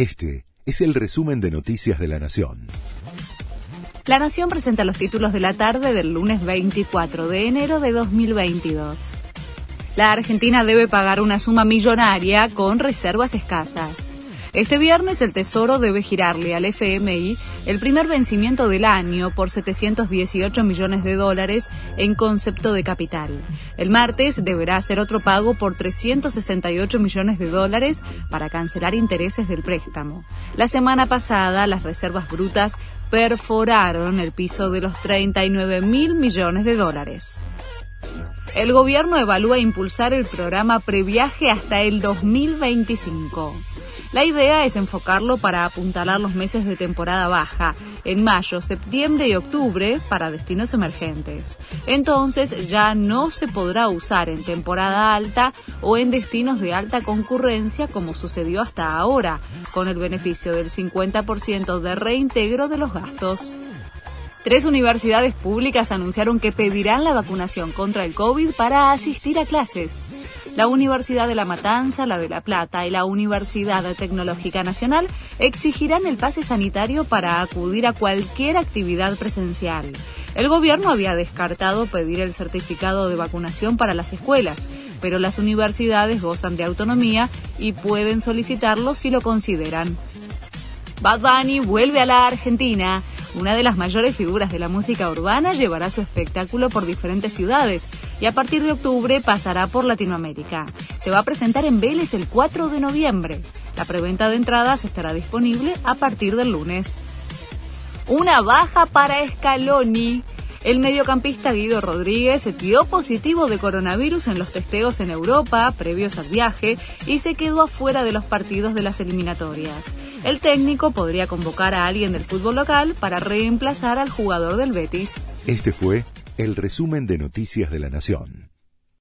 Este es el resumen de Noticias de la Nación. La Nación presenta los títulos de la tarde del lunes 24 de enero de 2022. La Argentina debe pagar una suma millonaria con reservas escasas. Este viernes el Tesoro debe girarle al FMI el primer vencimiento del año por 718 millones de dólares en concepto de capital. El martes deberá hacer otro pago por 368 millones de dólares para cancelar intereses del préstamo. La semana pasada las reservas brutas perforaron el piso de los 39 mil millones de dólares. El gobierno evalúa impulsar el programa Previaje hasta el 2025. La idea es enfocarlo para apuntalar los meses de temporada baja, en mayo, septiembre y octubre, para destinos emergentes. Entonces ya no se podrá usar en temporada alta o en destinos de alta concurrencia como sucedió hasta ahora, con el beneficio del 50% de reintegro de los gastos. Tres universidades públicas anunciaron que pedirán la vacunación contra el COVID para asistir a clases. La Universidad de La Matanza, la de La Plata y la Universidad Tecnológica Nacional exigirán el pase sanitario para acudir a cualquier actividad presencial. El gobierno había descartado pedir el certificado de vacunación para las escuelas, pero las universidades gozan de autonomía y pueden solicitarlo si lo consideran. Bad Bunny vuelve a la Argentina. Una de las mayores figuras de la música urbana llevará su espectáculo por diferentes ciudades y a partir de octubre pasará por Latinoamérica. Se va a presentar en Vélez el 4 de noviembre. La preventa de entradas estará disponible a partir del lunes. Una baja para Scaloni. El mediocampista Guido Rodríguez dio positivo de coronavirus en los testeos en Europa previos al viaje y se quedó afuera de los partidos de las eliminatorias. El técnico podría convocar a alguien del fútbol local para reemplazar al jugador del Betis. Este fue el resumen de Noticias de la Nación.